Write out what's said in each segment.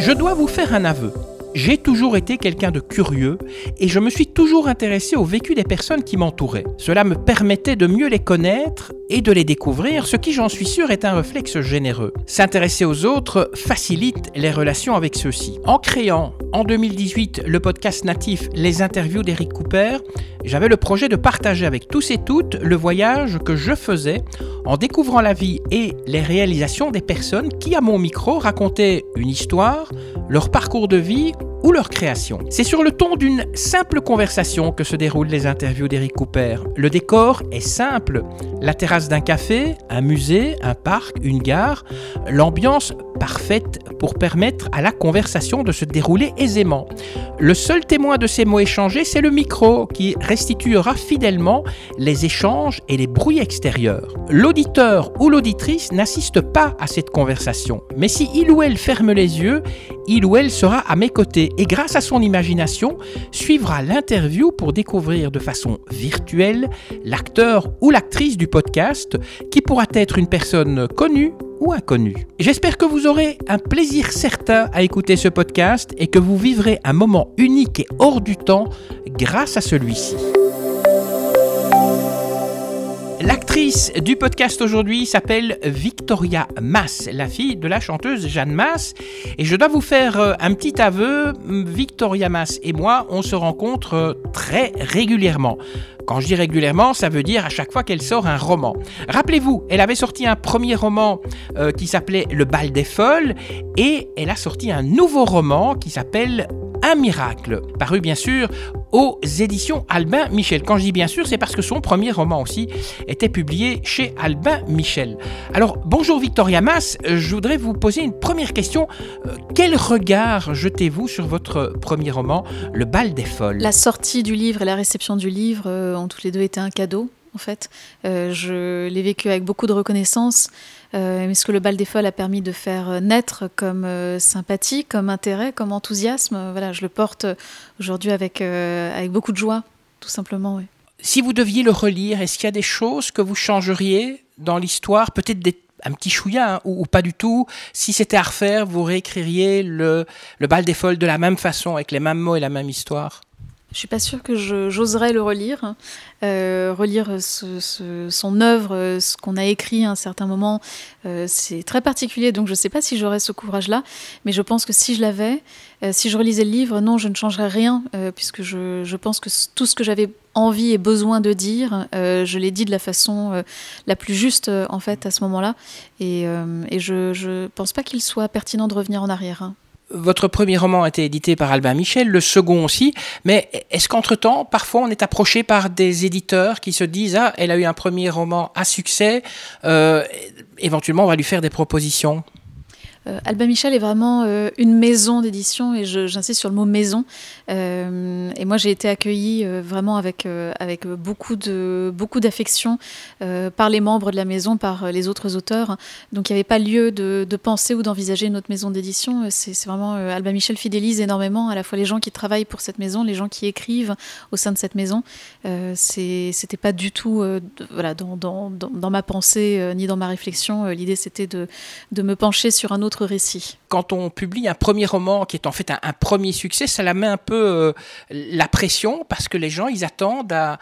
Je dois vous faire un aveu. J'ai toujours été quelqu'un de curieux et je me suis toujours intéressé au vécu des personnes qui m'entouraient. Cela me permettait de mieux les connaître et de les découvrir, ce qui j'en suis sûr est un réflexe généreux. S'intéresser aux autres facilite les relations avec ceux-ci. En créant en 2018 le podcast natif Les interviews d'Eric Cooper, j'avais le projet de partager avec tous et toutes le voyage que je faisais en découvrant la vie et les réalisations des personnes qui, à mon micro, racontaient une histoire, leur parcours de vie ou leur création. C'est sur le ton d'une simple conversation que se déroulent les interviews d'Eric Cooper. Le décor est simple. La terrasse d'un café, un musée, un parc, une gare, l'ambiance parfaite pour permettre à la conversation de se dérouler aisément. Le seul témoin de ces mots échangés, c'est le micro qui restituera fidèlement les échanges et les bruits extérieurs. L'auditeur ou l'auditrice n'assiste pas à cette conversation, mais si il ou elle ferme les yeux, il ou elle sera à mes côtés et grâce à son imagination suivra l'interview pour découvrir de façon virtuelle l'acteur ou l'actrice du podcast qui pourra être une personne connue ou inconnue. J'espère que vous aurez un plaisir certain à écouter ce podcast et que vous vivrez un moment unique et hors du temps grâce à celui-ci. L'actrice du podcast aujourd'hui s'appelle Victoria Mass, la fille de la chanteuse Jeanne Mass. Et je dois vous faire euh, un petit aveu, Victoria Mass et moi, on se rencontre euh, très régulièrement. Quand je dis régulièrement, ça veut dire à chaque fois qu'elle sort un roman. Rappelez-vous, elle avait sorti un premier roman euh, qui s'appelait Le bal des folles et elle a sorti un nouveau roman qui s'appelle un miracle, paru bien sûr aux éditions Albin Michel. Quand je dis bien sûr, c'est parce que son premier roman aussi était publié chez Albin Michel. Alors, bonjour Victoria Mass, je voudrais vous poser une première question. Euh, quel regard jetez-vous sur votre premier roman, Le bal des folles? La sortie du livre et la réception du livre euh, ont tous les deux été un cadeau, en fait. Euh, je l'ai vécu avec beaucoup de reconnaissance. Euh, ce que le bal des folles a permis de faire naître comme euh, sympathie, comme intérêt, comme enthousiasme? Voilà, je le porte aujourd'hui avec, euh, avec beaucoup de joie, tout simplement. Si vous deviez le relire, est-ce qu'il y a des choses que vous changeriez dans l'histoire? Peut-être un petit chouïa hein, ou, pas du tout. Si c'était à refaire, vous réécririez le, le bal des folles de la même façon, avec les mêmes mots et la même histoire? Je suis pas sûre que j'oserais le relire. Euh, relire son œuvre, ce qu'on a écrit à un certain moment, euh, c'est très particulier, donc je ne sais pas si j'aurais ce courage-là, mais je pense que si je l'avais, euh, si je relisais le livre, non, je ne changerais rien, puisque je, pense que tout ce que j'avais envie et besoin de dire, je l'ai dit de la façon la plus juste, en fait, à ce moment-là, et, et je ne pense pas qu'il soit pertinent de revenir en arrière. Hein. Votre premier roman a été édité par Albin Michel, le second aussi, mais est-ce qu'entre-temps, parfois on est approché par des éditeurs qui se disent Ah, elle a eu un premier roman à succès, euh, éventuellement on va lui faire des propositions? Euh, Albin Michel est vraiment euh, une maison d'édition et j'insiste sur le mot maison. Euh, et moi, j'ai été accueillie vraiment avec, avec beaucoup de beaucoup d'affection par les membres de la maison, par les autres auteurs. Donc, il n'y avait pas lieu de, penser ou d'envisager une autre maison d'édition. C'est vraiment Albin Michel fidélise énormément à la fois les gens qui travaillent pour cette maison, les gens qui écrivent au sein de cette maison. C'était pas du tout voilà, dans, dans, dans, ma pensée ni dans ma réflexion. L'idée, c'était de, de me pencher sur un autre récit. Quand on publie un premier roman qui est en fait un, premier succès, ça la met un peu euh, la pression parce que les gens, ils attendent à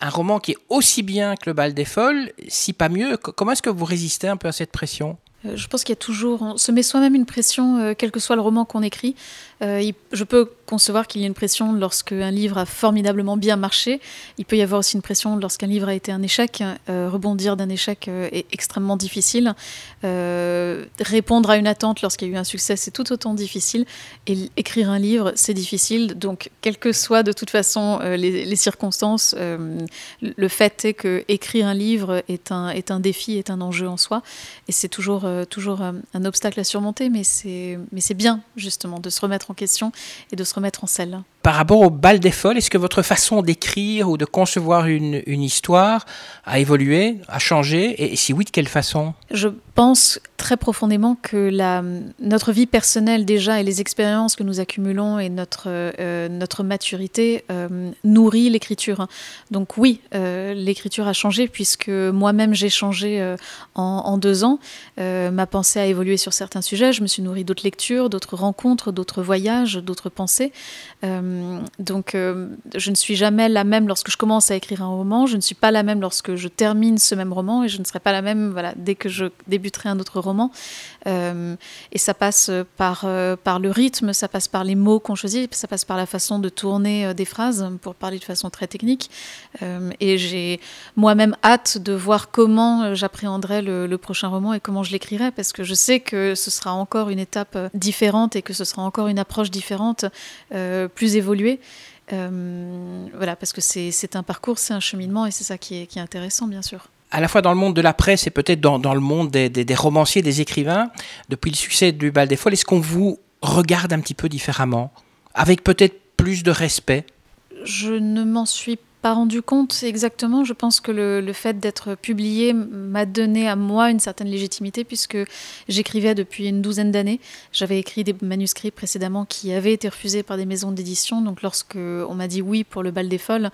un roman qui est aussi bien que Le Bal des Folles, si pas mieux. Comment est-ce que vous résistez un peu à cette pression? Euh, je pense qu'il y a toujours, on se met soi-même une pression, euh, quel que soit le roman qu'on écrit. Euh, je peux concevoir qu'il y ait une pression lorsqu'un livre a formidablement bien marché. Il peut y avoir aussi une pression lorsqu'un livre a été un échec. rebondir d'un échec est extrêmement difficile. répondre à une attente lorsqu'il y a eu un succès, c'est tout autant difficile. Et écrire un livre, c'est difficile. Donc, quelles que soient de toute façon les, circonstances, le fait est que écrire un livre est un, est un défi, est un enjeu en soi. Et c'est toujours euh, toujours euh, un obstacle à surmonter, mais c'est bien justement de se remettre en question et de se remettre en selle. Par rapport au bal des folles, est-ce que votre façon d'écrire ou de concevoir une, histoire a évolué, a changé Et si oui, de quelle façon? Je pense très profondément que notre vie personnelle déjà et les expériences que nous accumulons et notre, euh, maturité euh, nourrit l'écriture. Donc oui, euh, l'écriture a changé puisque moi-même j'ai changé en, en, deux ans. ma pensée a évolué sur certains sujets. Je me suis nourrie d'autres lectures, d'autres rencontres, d'autres voyages, d'autres pensées. Euh, donc, euh, je ne suis jamais la même lorsque je commence à écrire un roman, je ne suis pas la même lorsque je termine ce même roman, et je ne serai pas la même voilà, dès que je débuterai un autre roman. Euh, et ça passe par, par le rythme, ça passe par les mots qu'on choisit, ça passe par la façon de tourner des phrases, pour parler de façon très technique. et j'ai moi-même hâte de voir comment j'appréhenderai le, prochain roman et comment je l'écrirai, parce que je sais que ce sera encore une étape différente et que ce sera encore une approche différente plus Euh, voilà, parce que c'est un parcours, c'est un cheminement et c'est ça qui est, qui est, intéressant, bien sûr. À la fois dans le monde de la presse et peut-être dans, dans, le monde des, des, romanciers, des écrivains, depuis le succès du Bal des Folles, est-ce qu'on vous regarde un petit peu différemment Avec peut-être plus de respect? Je ne m'en suis rendu compte exactement. Je pense que le, fait d'être publié m'a donné à moi une certaine légitimité puisque j'écrivais depuis une douzaine d'années. J'avais écrit des manuscrits précédemment qui avaient été refusés par des maisons d'édition. Donc lorsque on m'a dit oui pour le bal des folles,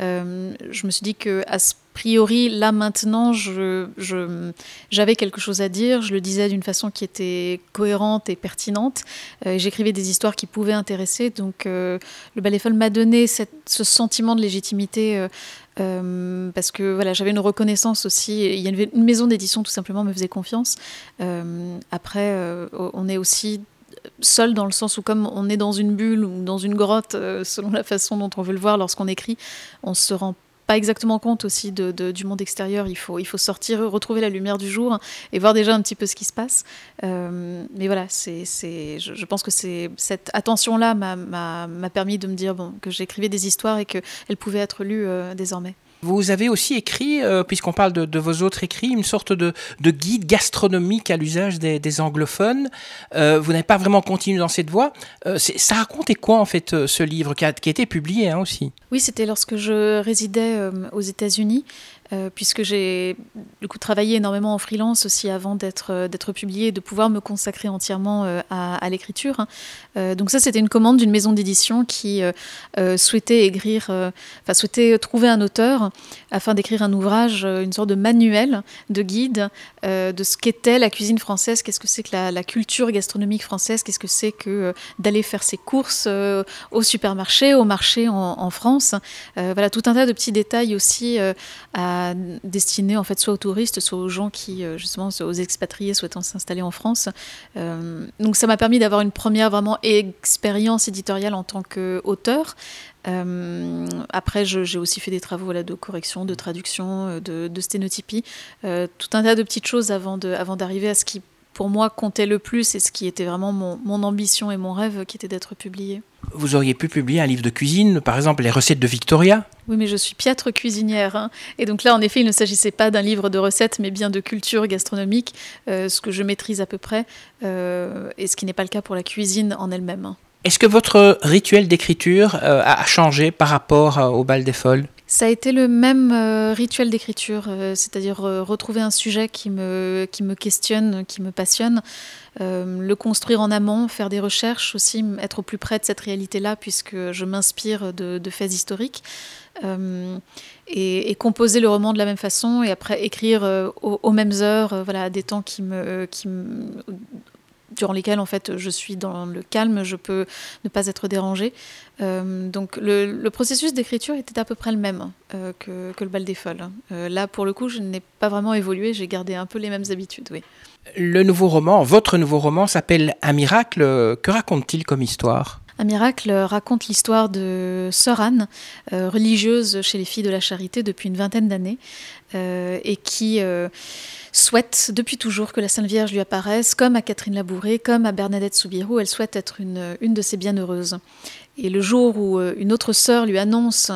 euh, je me suis dit que à ce priori, là maintenant, j'avais quelque chose à dire. Je le disais d'une façon qui était cohérente et pertinente. Euh, J'écrivais des histoires qui pouvaient intéresser. Donc, euh, le Ballet Folle m'a donné ce sentiment de légitimité. Euh, parce que voilà, j'avais une reconnaissance aussi. Il y avait une maison d'édition tout simplement me faisait confiance. après, on est aussi seul dans le sens où comme on est dans une bulle ou dans une grotte, selon la façon dont on veut le voir lorsqu'on écrit, on se rend pas exactement compte aussi de, du monde extérieur. Il faut, il faut sortir, retrouver la lumière du jour et voir déjà un petit peu ce qui se passe. Euh, mais voilà, c'est, je, je, pense que c'est cette attention-là m'a permis de me dire bon, que j'écrivais des histoires et qu'elles pouvaient être lues euh, désormais. Vous avez aussi écrit, euh, puisqu'on parle de, vos autres écrits, une sorte de, guide gastronomique à l'usage des, anglophones. Euh, vous n'avez pas vraiment continué dans cette voie. Euh, ça racontait quoi en fait ce livre qui a, été publié hein, aussi? Oui, c'était lorsque je résidais aux États-Unis. Euh, puisque j'ai du coup travaillé énormément en freelance aussi avant d'être euh, d'être publié de pouvoir me consacrer entièrement euh, à, l'écriture. Hein. donc ça, c'était une commande d'une maison d'édition qui souhaitait écrire, enfin souhaitait trouver un auteur afin d'écrire un ouvrage, une sorte de manuel, de guide de ce qu'était la cuisine française, qu'est-ce que c'est que la, culture gastronomique française, qu'est-ce que c'est que d'aller faire ses courses au supermarché, au marché en, en France. voilà, tout un tas de petits détails aussi à destiné en fait soit aux touristes, soit aux gens qui euh, justement aux expatriés souhaitant s'installer en France. Euh, donc ça m'a permis d'avoir une première vraiment expérience éditoriale en tant qu'auteur. Euh, après, j'ai aussi fait des travaux voilà, de correction, de traduction, de, de sténotypie, tout un tas de petites choses avant d'arriver avant à ce qui pour moi comptait le plus et ce qui était vraiment mon, mon ambition et mon rêve qui était d'être publié. Vous auriez pu publier un livre de cuisine, par exemple les recettes de Victoria? Oui, mais je suis piètre cuisinière. Hein. Et donc là, en effet, il ne s'agissait pas d'un livre de recettes, mais bien de culture gastronomique, euh, ce que je maîtrise à peu près, euh, et ce qui n'est pas le cas pour la cuisine en elle-même. Hein. Est-ce que votre rituel d'écriture euh, a changé par rapport au bal des folles? Ça a été le même euh, rituel d'écriture, euh, c'est-à-dire euh, retrouver un sujet qui me, qui me questionne, qui me passionne, le construire en amont, faire des recherches aussi, être au plus près de cette réalité-là, puisque je m'inspire de, faits historiques. Et, composer le roman de la même façon et après écrire aux, mêmes heures, voilà, des temps qui me, qui durant lesquels en fait je suis dans le calme, je peux ne pas être dérangée. Euh, donc le, processus d'écriture était à peu près le même euh, que, le bal des folles. Euh, là pour le coup je n'ai pas vraiment évolué, j'ai gardé un peu les mêmes habitudes, oui. Le nouveau roman, votre nouveau roman s'appelle Un miracle. Que raconte-t-il comme histoire? Un miracle raconte l'histoire de Sœur Anne, religieuse chez les filles de la charité depuis une vingtaine d'années, et qui souhaite depuis toujours que la Sainte Vierge lui apparaisse, comme à Catherine Labouré, comme à Bernadette Soubirou, elle souhaite être une, une de ces bienheureuses. Et le jour où une autre sœur lui annonce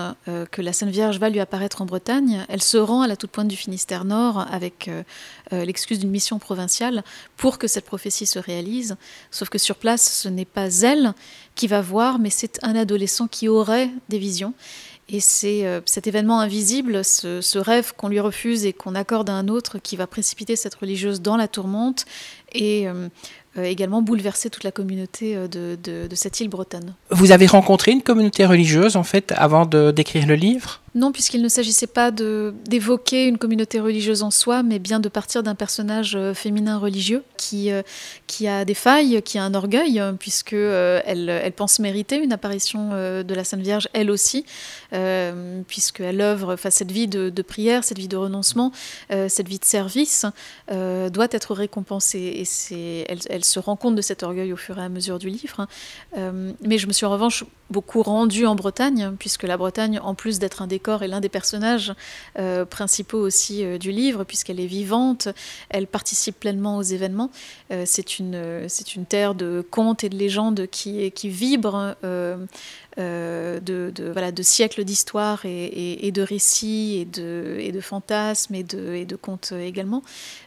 que la Sainte Vierge va lui apparaître en Bretagne, elle se rend à la toute pointe du Finistère Nord avec l'excuse d'une mission provinciale pour que cette prophétie se réalise. Sauf que sur place, ce n'est pas elle qui va voir, mais c'est un adolescent qui aurait des visions. Et c'est euh, cet événement invisible, ce, rêve qu'on lui refuse et qu'on accorde à un autre, qui va précipiter cette religieuse dans la tourmente et euh, euh, également bouleverser toute la communauté de, de, cette île bretonne. Vous avez rencontré une communauté religieuse en fait avant d'écrire le livre? Non, puisqu'il ne s'agissait pas d'évoquer une communauté religieuse en soi, mais bien de partir d'un personnage euh, féminin religieux qui, euh, qui a des failles, qui a un orgueil, puisque euh, elle, elle, pense mériter une apparition de la Sainte Vierge, elle aussi, puisqu'elle œuvre, cette vie de, prière, cette vie de renoncement, cette vie de service doit être récompensée. Et elle, elle, se rend compte de cet orgueil au fur et à mesure du livre. mais je me suis en revanche beaucoup rendue en Bretagne, puisque la Bretagne, en plus d'être un décor, est l'un des personnages euh, principaux aussi euh, du livre, puisqu'elle est vivante, elle participe pleinement aux événements. Euh, c'est une, une terre de contes et de légendes qui, qui vibre de, de, voilà, de siècles d'histoire et, de récits et de, et de fantasmes et de, et de contes également.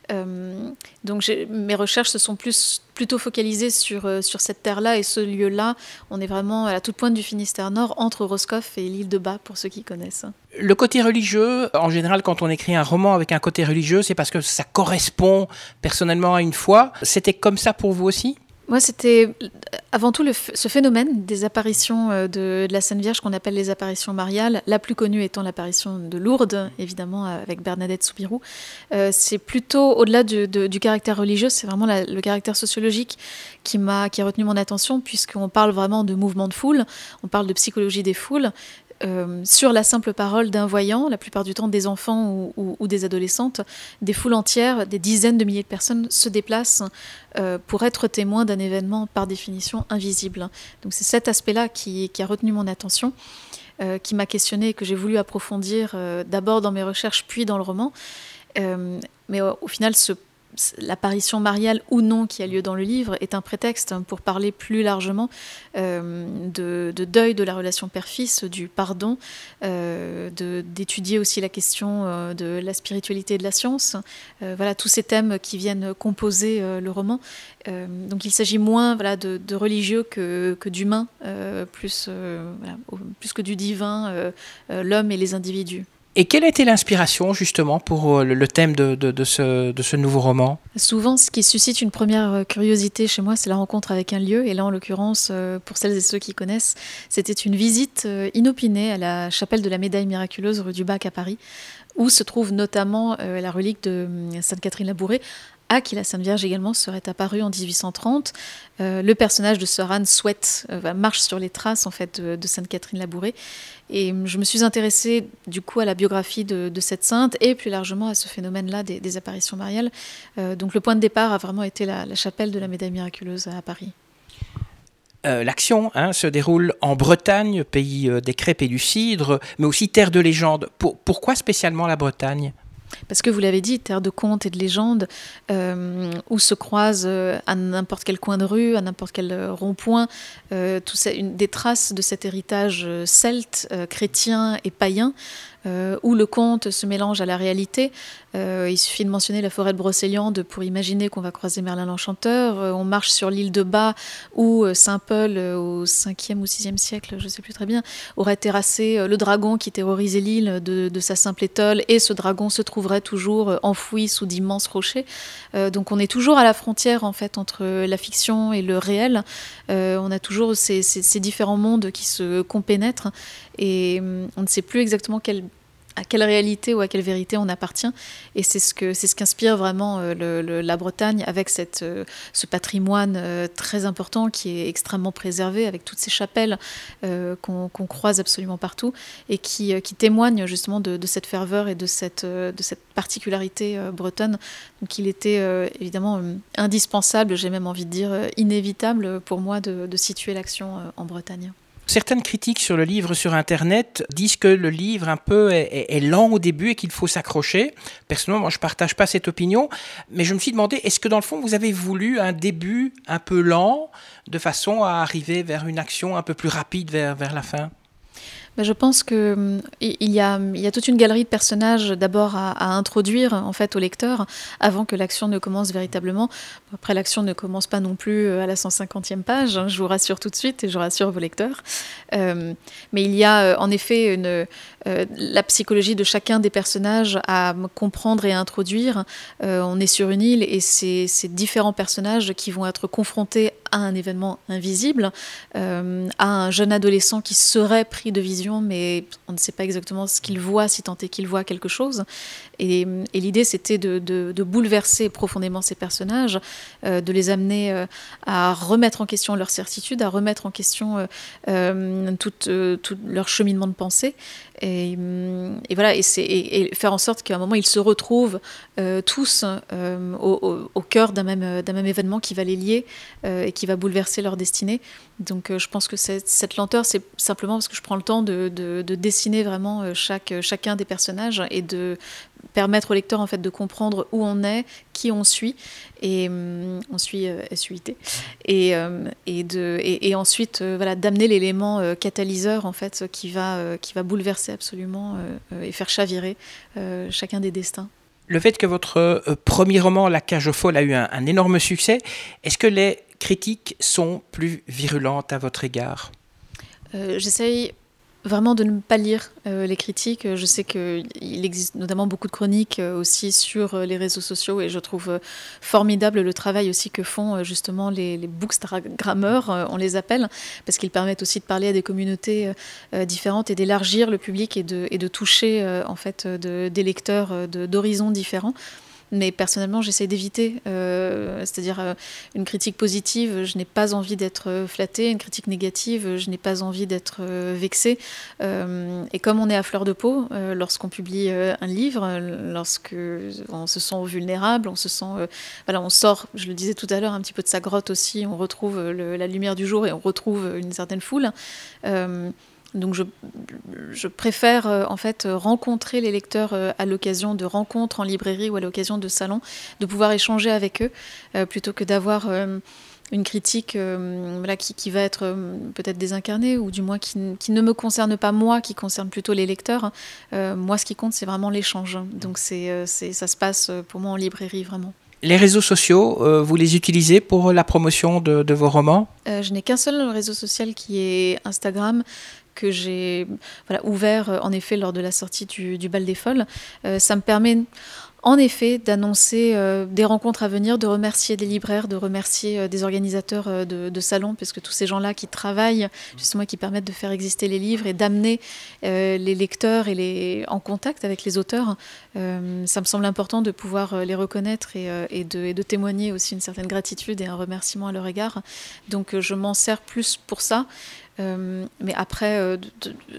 donc mes recherches se sont plus, plutôt focalisées sur, sur cette terre-là et ce lieu-là. On est vraiment à la toute pointe du Finistère Nord, entre Roscoff et l'île de Bas, pour ceux qui connaissent. Le côté religieux, en général, quand on écrit un roman avec un côté religieux, c'est parce que ça correspond personnellement à une foi. C'était comme ça pour vous aussi? Moi, c'était avant tout ce phénomène des apparitions euh, de, la Sainte Vierge qu'on appelle les apparitions mariales, la plus connue étant l'apparition de Lourdes, évidemment, avec Bernadette Soubirou. Euh, c'est plutôt au-delà du, caractère religieux, c'est vraiment le caractère sociologique qui, qui a retenu mon attention, puisqu'on parle vraiment de mouvement de foule, on parle de psychologie des foules, euh, sur la simple parole d'un voyant, la plupart du temps des enfants ou, des adolescentes, des foules entières, des dizaines de milliers de personnes se déplacent euh, pour être témoins d'un événement par définition invisible. Donc c'est cet aspect-là qui, a retenu mon attention, euh, qui m'a questionné et que j'ai voulu approfondir d'abord dans mes recherches puis dans le roman. mais au, au final, ce l'apparition mariale ou non qui a lieu dans le livre est un prétexte pour parler plus largement euh, de, deuil de la relation père-fils, du pardon, euh, d'étudier aussi la question euh, de la spiritualité et de la science. voilà tous ces thèmes qui viennent composer le roman. donc il s'agit moins voilà, de, religieux que, que d'humain, plus, plus que du divin, l'homme et les individus. Et quelle a été l'inspiration justement pour euh, le, thème de, ce, nouveau roman? Souvent, ce qui suscite une première euh, curiosité chez moi, c'est la rencontre avec un lieu. Et là, en l'occurrence, euh, pour celles et ceux qui connaissent, c'était une visite inopinée à la chapelle de la Médaille miraculeuse rue du Bac à Paris, où se trouve notamment la relique de Sainte-Catherine-Labourée, à qui la Sainte Vierge également serait apparue en 1830. Euh, le personnage de Sœur Anne souhaite, euh, marche sur les traces en fait de, Sainte Catherine Labourée. Et je me suis intéressée du coup à la biographie de, cette sainte et plus largement à ce phénomène-là des, apparitions mariales. Euh, donc le point de départ a vraiment été la, chapelle de la Médaille miraculeuse à Paris. L'action hein, se déroule en Bretagne, pays des crêpes et du cidre, mais aussi terre de légende. pourquoi spécialement la Bretagne? Parce que vous l'avez dit, terre de contes et de légendes, euh, où se croisent euh, à n'importe quel coin de rue, à n'importe quel euh, rond-point, des traces de cet héritage celte, chrétien et païen, où le conte se mélange à la réalité, euh, il suffit de mentionner la forêt de Brocéliande pour imaginer qu'on va croiser Merlin l'Enchanteur. Euh, on marche sur l'île de Bas où euh, Saint Paul, au 5e ou 6e siècle, je ne sais plus très bien, aurait terrassé le dragon qui terrorisait l'île de, sa simple étole. Et ce dragon se trouverait toujours enfoui sous d'immenses rochers. donc on est toujours à la frontière en fait entre la fiction et le réel. on a toujours ces, ces différents mondes qui se compénètrent et hum, on ne sait plus exactement quel à quelle réalité ou à quelle vérité on appartient. Et c'est ce que ce qu'inspire vraiment euh, la Bretagne avec cette, euh, ce patrimoine euh, très important qui est extrêmement préservé, avec toutes ces chapelles qu'on croise absolument partout et qui, qui témoignent justement de, cette ferveur et de cette, de cette particularité bretonne. Donc il était évidemment indispensable, j'ai même envie de dire inévitable pour moi de situer l'action en Bretagne. Certaines critiques sur le livre sur Internet disent que le livre un peu est, lent au début et qu'il faut s'accrocher. Personnellement, moi, je partage pas cette opinion, mais je me suis demandé, est-ce que dans le fond, vous avez voulu un début un peu lent, de façon à arriver vers une action un peu plus rapide vers, vers la fin? Je pense que hum, il y, a, y a toute une galerie de personnages d'abord à, introduire en fait au lecteur avant que l'action ne commence véritablement. Après, l'action ne commence pas non plus euh, à la 150e page, hein, je vous rassure tout de suite et je rassure vos lecteurs. Euh, mais il y a euh, en effet la psychologie de chacun des personnages à comprendre et à introduire. on est sur une île et c'est ces différents personnages qui vont être confrontés à un événement invisible, à un jeune adolescent qui serait pris de vision, mais on ne sait pas exactement ce qu'il voit, si tant est qu'il voit quelque chose. Et, l'idée, c'était de, bouleverser profondément ces personnages, euh, de les amener euh, à remettre en question leur certitude, à remettre en question euh, tout, leur cheminement de pensée. Et, voilà, et, faire en sorte qu'à un moment, ils se retrouvent tous au, cœur d'un même, événement qui va les lier et qui va bouleverser leur destinée. Donc je pense que cette lenteur, c'est simplement parce que je prends le temps de, de dessiner vraiment chacun des personnages et de permettre au lecteur en fait de comprendre où on est, qui on suit et hum, on suit euh, SUIT et, euh, et, de, et, ensuite euh, voilà d'amener l'élément catalyseur en fait qui va qui va bouleverser absolument et faire chavirer chacun des destins. Le fait que votre premier roman La cage aux folles a eu un, un énorme succès, est-ce que les critiques sont plus virulentes à votre égard? J'essaye vraiment de ne pas lire euh, les critiques. Je sais qu'il existe notamment beaucoup de chroniques euh, aussi sur euh, les réseaux sociaux et je trouve formidable le travail aussi que font justement les, les bookstagrammeurs, on les appelle, parce qu'ils permettent aussi de parler à des communautés différentes et d'élargir le public et de, toucher en fait de, des lecteurs d'horizons différents. Mais personnellement, j'essaie d'éviter, euh, c'est-à-dire euh, une critique positive, je n'ai pas envie d'être euh, flattée, une critique négative, je n'ai pas envie d'être vexée. et comme on est à fleur de peau, lorsqu'on publie un livre, lorsque on se sent vulnérable, on se sent, voilà, on sort, je le disais tout à l'heure, un petit peu de sa grotte aussi, on retrouve la lumière du jour et on retrouve une certaine foule. Donc je, préfère euh, en fait rencontrer les lecteurs euh, à l'occasion de rencontres en librairie ou à l'occasion de salons, de pouvoir échanger avec eux euh, plutôt que d'avoir une critique qui, va être peut-être désincarnée ou du moins qui, ne me concerne pas moi, qui concerne plutôt les lecteurs. moi, ce qui compte, c'est vraiment l'échange. Donc c'est, ça se passe pour moi en librairie vraiment. Les réseaux sociaux, vous les utilisez pour la promotion de, de vos romans? Je n'ai qu'un seul réseau social qui est Instagram que j'ai ouvert euh, en effet lors de la sortie du, Bal des Folles. Euh, ça me permet en effet d'annoncer euh, des rencontres à venir, de remercier des libraires, de remercier des organisateurs de, salons, puisque tous ces gens-là qui travaillent justement qui permettent de faire exister les livres et d'amener les lecteurs et les, en contact avec les auteurs, ça me semble important de pouvoir les reconnaître et, de, témoigner aussi une certaine gratitude et un remerciement à leur égard. Donc je m'en sers plus pour ça. Euh, mais après, euh,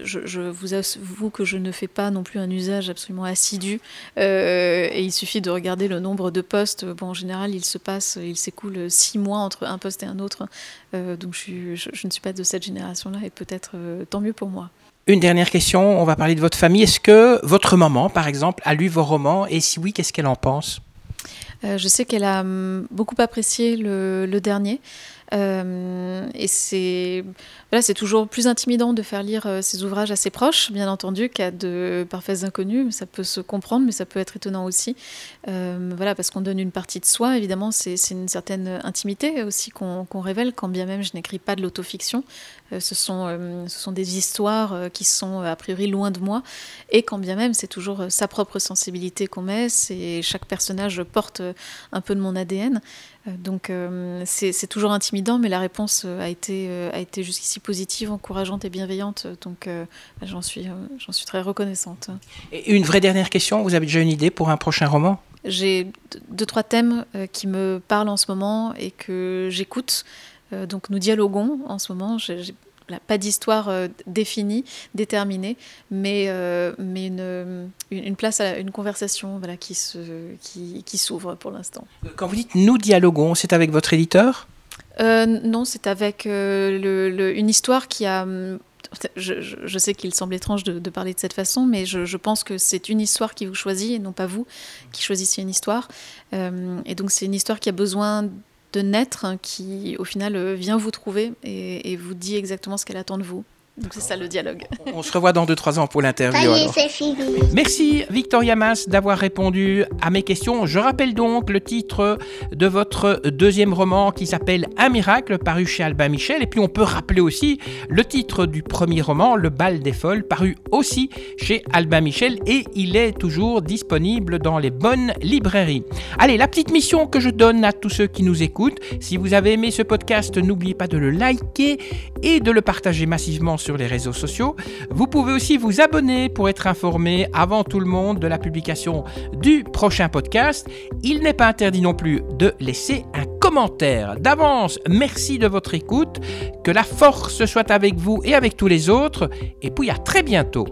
je, vous avoue que je ne fais pas non plus un usage absolument assidu. Euh, et il suffit de regarder le nombre de postes. Bon, en général, il se passe, il s'écoule six mois entre un poste et un autre. donc je, je, ne suis pas de cette génération-là et peut-être tant mieux pour moi. Une dernière question, on va parler de votre famille. Est-ce que votre maman, par exemple, a lu vos romans? Et si oui, qu'est-ce qu'elle en pense? Je sais qu'elle a hum, beaucoup apprécié le, le dernier. Euh, et c'est voilà, c'est toujours plus intimidant de faire lire euh, ces ouvrages à ses proches, bien entendu, qu'à de parfaits inconnus. Ça peut se comprendre, mais ça peut être étonnant aussi. Euh, voilà, parce qu'on donne une partie de soi, évidemment, c'est une certaine intimité aussi qu'on révèle, quand bien même je n'écris pas de l'autofiction. ce, sont, ce sont des histoires qui sont a priori loin de moi, et quand bien même c'est toujours sa propre sensibilité qu'on met, chaque personnage porte un peu de mon ADN. Donc c'est toujours intimidant, mais la réponse a été, a été jusqu'ici positive, encourageante et bienveillante. Donc euh, j'en suis, euh, j'en suis très reconnaissante. Et une vraie dernière question, vous avez déjà une idée pour un prochain roman? J'ai deux, trois thèmes euh, qui me parlent en ce moment et que j'écoute. donc nous dialoguons en ce moment. J'ai, pas d'histoire définie, déterminée, mais, mais une, une, place à une conversation voilà, qui, se, qui, qui s'ouvre pour l'instant. Quand vous dites nous dialoguons, c'est avec votre éditeur? Euh, non, c'est avec euh, une histoire qui a je, sais qu'il semble étrange de, parler de cette façon, mais je, pense que c'est une histoire qui vous choisit et non pas vous qui choisissez une histoire. Euh, et donc c'est une histoire qui a besoin de naître, hein, qui au final vient vous trouver et vous dit exactement ce qu'elle attend de vous. Donc c'est ça le dialogue. On se revoit dans 2-3 ans pour l'interview. Merci Victoria Mas d'avoir répondu à mes questions. Je rappelle donc le titre de votre deuxième roman qui s'appelle Un miracle, paru chez Albin Michel. Et puis on peut rappeler aussi le titre du premier roman, Le bal des folles, paru aussi chez Albin Michel. Et il est toujours disponible dans les bonnes librairies. Allez, la petite mission que je donne à tous ceux qui nous écoutent. Si vous avez aimé ce podcast, n'oubliez pas de le liker et de le partager massivement sur les réseaux sociaux. Vous pouvez aussi vous abonner pour être informé avant tout le monde de la publication du prochain podcast. Il n'est pas interdit non plus de laisser un commentaire. D'avance, merci de votre écoute. Que la force soit avec vous et avec tous les autres. Et puis à très bientôt.